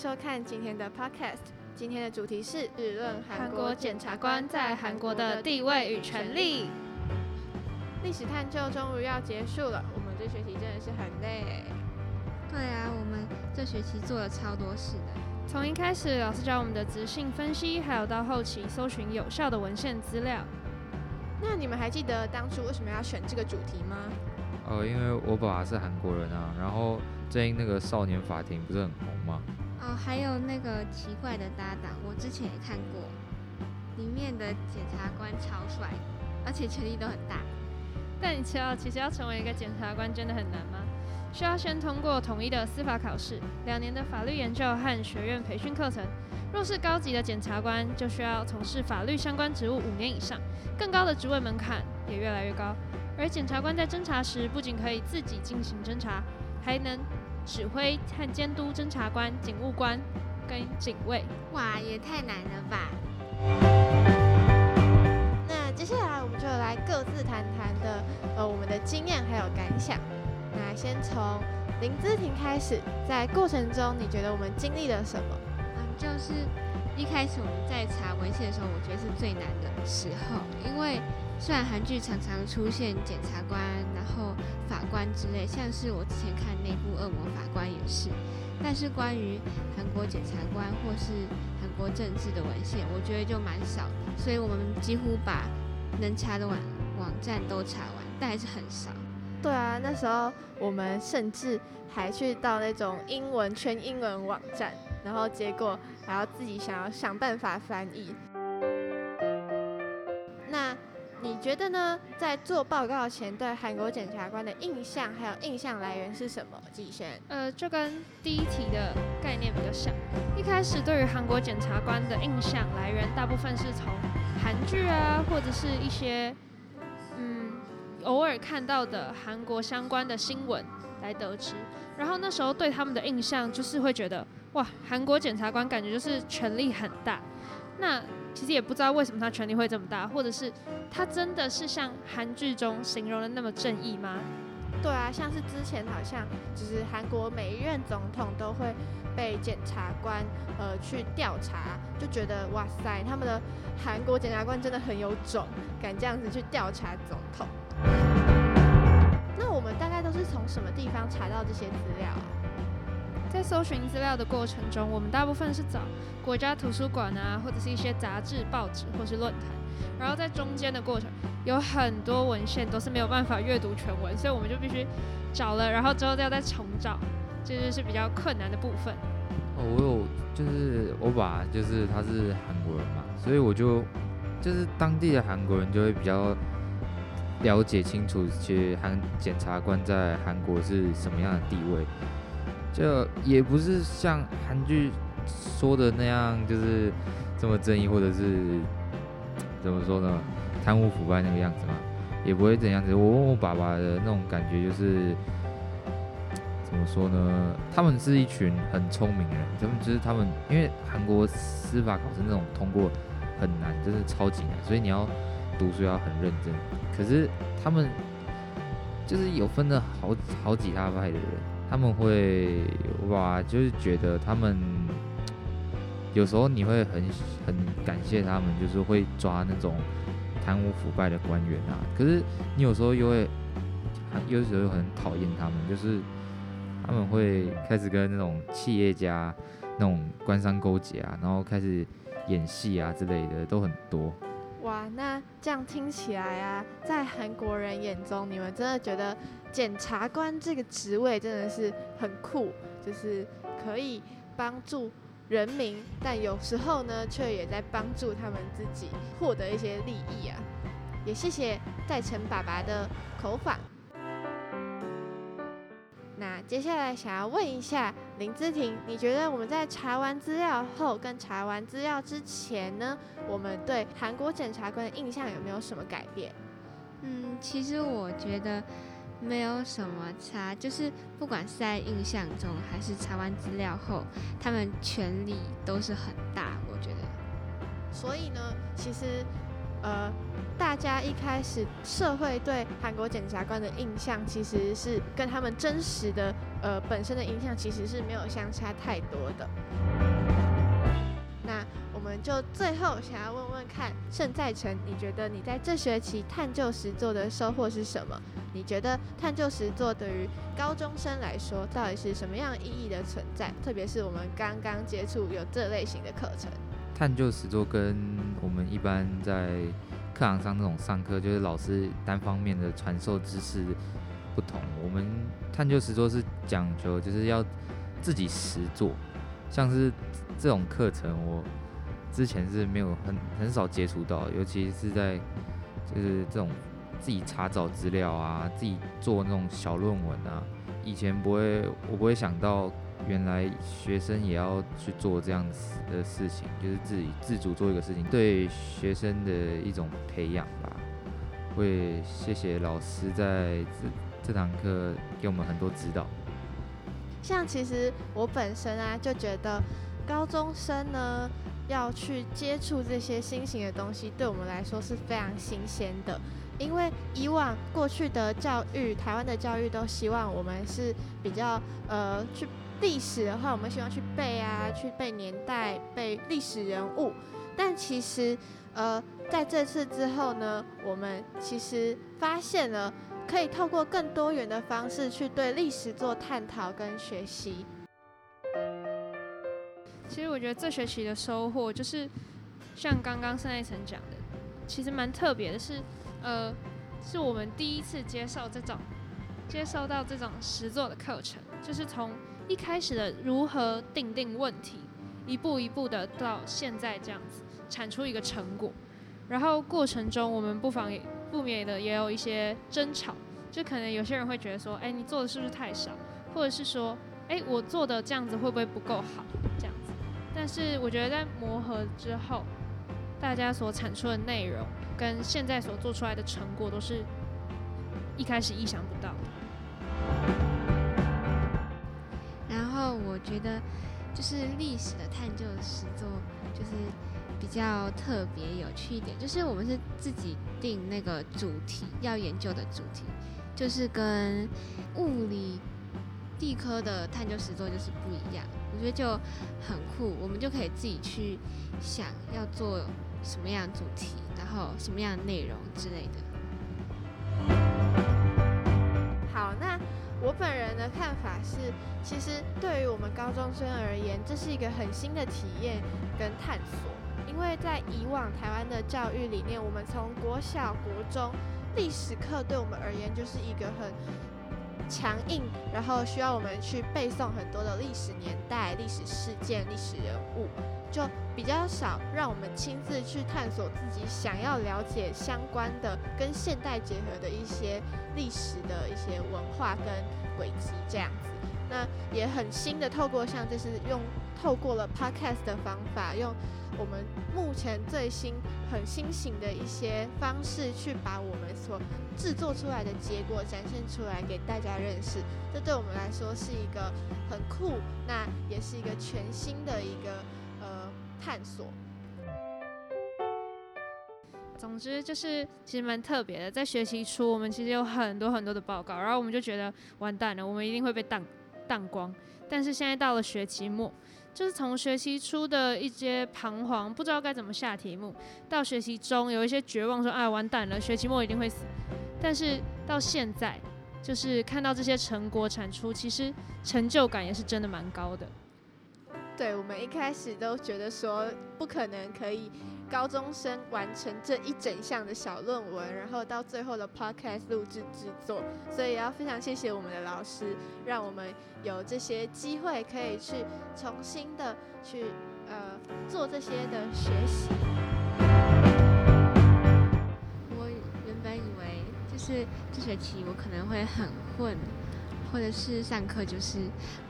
收看今天的 Podcast。今天的主题是日论韩国检察官在韩国的地位与权利。历史探究终于要结束了，我们这学期真的是很累。对啊，我们这学期做了超多事的。从一开始老师教我们的直性分析，还有到后期搜寻有效的文献资料。那你们还记得当初为什么要选这个主题吗？呃，因为我爸爸是韩国人啊，然后最近那个少年法庭不是很红吗？哦，还有那个奇怪的搭档，我之前也看过，里面的检察官超帅，而且权力都很大。但你知道，其实要成为一个检察官真的很难吗？需要先通过统一的司法考试，两年的法律研究和学院培训课程。若是高级的检察官，就需要从事法律相关职务五年以上，更高的职位门槛也越来越高。而检察官在侦查时，不仅可以自己进行侦查，还能指挥和监督侦查官、警务官跟警卫。哇，也太难了吧！那接下来我们就来各自谈谈的呃我们的经验还有感想。那先从林姿婷开始，在过程中你觉得我们经历了什么？嗯，就是一开始我们在查文献的时候，我觉得是最难的时候，因为。虽然韩剧常常出现检察官，然后法官之类，像是我之前看那部《恶魔法官》也是，但是关于韩国检察官或是韩国政治的文献，我觉得就蛮少的。所以我们几乎把能查的网网站都查完，但还是很少。对啊，那时候我们甚至还去到那种英文全英文网站，然后结果还要自己想要想办法翻译。那你觉得呢？在做报告前，对韩国检察官的印象还有印象来源是什么？季轩，呃，就跟第一题的概念比较像。一开始对于韩国检察官的印象来源，大部分是从韩剧啊，或者是一些嗯偶尔看到的韩国相关的新闻来得知。然后那时候对他们的印象就是会觉得，哇，韩国检察官感觉就是权力很大。那其实也不知道为什么他权力会这么大，或者是他真的是像韩剧中形容的那么正义吗？对啊，像是之前好像就是韩国每一任总统都会被检察官呃去调查，就觉得哇塞，他们的韩国检察官真的很有种，敢这样子去调查总统。那我们大概都是从什么地方查到这些资料啊？在搜寻资料的过程中，我们大部分是找国家图书馆啊，或者是一些杂志、报纸或是论坛。然后在中间的过程，有很多文献都是没有办法阅读全文，所以我们就必须找了，然后之后要再重找，这就，是比较困难的部分。哦，我有，就是我爸，就是他是韩国人嘛，所以我就就是当地的韩国人就会比较了解清楚，去韩检察官在韩国是什么样的地位。就也不是像韩剧说的那样，就是这么正义，或者是怎么说呢，贪污腐败那个样子嘛，也不会这样子。我问我爸爸的那种感觉就是，怎么说呢？他们是一群很聪明的人，他们就是他们，因为韩国司法考试那种通过很难，真的超级难，所以你要读书要很认真。可是他们就是有分了好好几大派的人。他们会哇，就是觉得他们有时候你会很很感谢他们，就是会抓那种贪污腐败的官员啊。可是你有时候又会，有时候又很讨厌他们，就是他们会开始跟那种企业家那种官商勾结啊，然后开始演戏啊之类的都很多。哇，那这样听起来啊，在韩国人眼中，你们真的觉得检察官这个职位真的是很酷，就是可以帮助人民，但有时候呢，却也在帮助他们自己获得一些利益啊。也谢谢戴成爸爸的口访。那接下来想要问一下林姿婷，你觉得我们在查完资料后跟查完资料之前呢，我们对韩国检察官的印象有没有什么改变？嗯，其实我觉得没有什么差，就是不管是在印象中还是查完资料后，他们权力都是很大，我觉得。所以呢，其实。呃，大家一开始社会对韩国检察官的印象，其实是跟他们真实的呃本身的印象其实是没有相差太多的。那我们就最后想要问问看，盛在成，你觉得你在这学期探究实作的收获是什么？你觉得探究实作对于高中生来说，到底是什么样意义的存在？特别是我们刚刚接触有这类型的课程。探究实作跟我们一般在课堂上那种上课，就是老师单方面的传授知识不同。我们探究实作是讲究就是要自己实做，像是这种课程，我之前是没有很很少接触到，尤其是在就是这种自己查找资料啊，自己做那种小论文啊，以前不会，我不会想到。原来学生也要去做这样子的事情，就是自己自主做一个事情，对学生的一种培养吧。会谢谢老师在这这堂课给我们很多指导。像其实我本身啊，就觉得高中生呢要去接触这些新型的东西，对我们来说是非常新鲜的。因为以往过去的教育，台湾的教育都希望我们是比较呃去。历史的话，我们希望去背啊，去背年代、背历史人物。但其实，呃，在这次之后呢，我们其实发现了可以透过更多元的方式去对历史做探讨跟学习。其实我觉得这学期的收获就是，像刚刚盛爱成讲的，其实蛮特别的是，呃，是我们第一次接受这种接受到这种实作的课程，就是从。一开始的如何定定问题，一步一步的到现在这样子产出一个成果，然后过程中我们不妨也不免的也有一些争吵，就可能有些人会觉得说，哎，你做的是不是太少，或者是说，哎，我做的这样子会不会不够好，这样。但是我觉得在磨合之后，大家所产出的内容跟现在所做出来的成果都是一开始意想不到的。我觉得就是历史的探究实作，就是比较特别有趣一点。就是我们是自己定那个主题要研究的主题，就是跟物理、地科的探究实作就是不一样。我觉得就很酷，我们就可以自己去想要做什么样的主题，然后什么样的内容之类的。好，那。我本人的看法是，其实对于我们高中生而言，这是一个很新的体验跟探索。因为在以往台湾的教育里面，我们从国小、国中历史课对我们而言就是一个很强硬，然后需要我们去背诵很多的历史年代、历史事件、历史人物。就比较少让我们亲自去探索自己想要了解相关的跟现代结合的一些历史的一些文化跟轨迹这样子。那也很新的透过像这是用透过了 podcast 的方法，用我们目前最新很新型的一些方式去把我们所制作出来的结果展现出来给大家认识。这对我们来说是一个很酷，那也是一个全新的一个呃。探索。总之就是其实蛮特别的，在学期初我们其实有很多很多的报告，然后我们就觉得完蛋了，我们一定会被当当光。但是现在到了学期末，就是从学期初的一些彷徨，不知道该怎么下题目，到学期中有一些绝望说，哎完蛋了，学期末一定会死。但是到现在，就是看到这些成果产出，其实成就感也是真的蛮高的。对，我们一开始都觉得说不可能可以高中生完成这一整项的小论文，然后到最后的 podcast 录制制作，所以要非常谢谢我们的老师，让我们有这些机会可以去重新的去呃做这些的学习。我原本以为就是这学期我可能会很混，或者是上课就是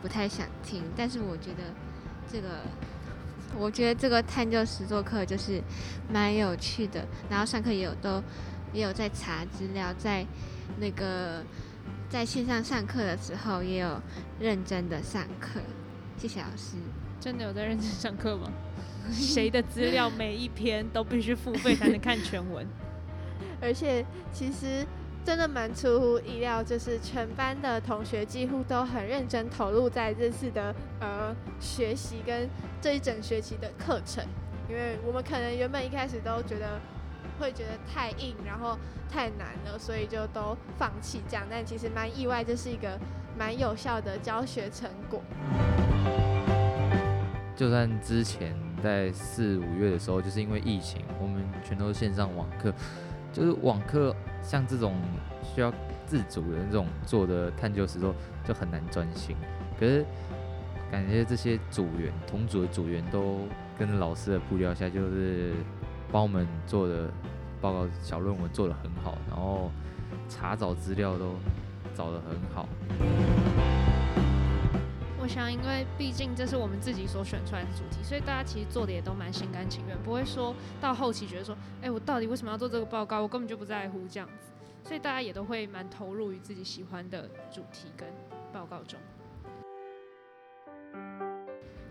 不太想听，但是我觉得。这个，我觉得这个探究实作课就是蛮有趣的，然后上课也有都也有在查资料，在那个在线上上课的时候也有认真的上课。谢谢老师。真的有在认真上课吗？谁的资料每一篇都必须付费才能看全文？而且其实真的蛮出乎意料，就是全班的同学几乎都很认真投入在这次的呃学习跟这一整学期的课程，因为我们可能原本一开始都觉得会觉得太硬，然后太难了，所以就都放弃这样，但其实蛮意外，这是一个蛮有效的教学成果。就算之前在四五月的时候，就是因为疫情，我们全都是线上网课，就是网课。像这种需要自主的那种做的探究实作就很难专心。可是感觉这些组员同组的组员都跟老师的步调下，就是帮我们做的报告小论文做得很好，然后查找资料都找得很好。我想，因为毕竟这是我们自己所选出来的主题，所以大家其实做的也都蛮心甘情愿，不会说到后期觉得说，哎，我到底为什么要做这个报告？我根本就不在乎这样子，所以大家也都会蛮投入于自己喜欢的主题跟报告中。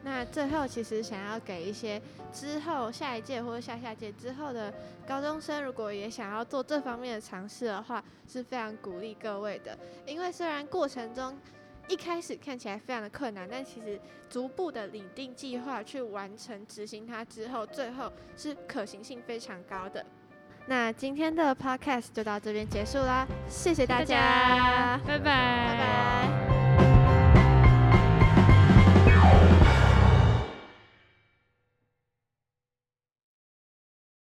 那最后，其实想要给一些之后下一届或者下下届之后的高中生，如果也想要做这方面的尝试的话，是非常鼓励各位的，因为虽然过程中。一开始看起来非常的困难，但其实逐步的拟定计划去完成执行它之后，最后是可行性非常高的。那今天的 podcast 就到这边结束啦，谢谢大家，拜拜，拜拜。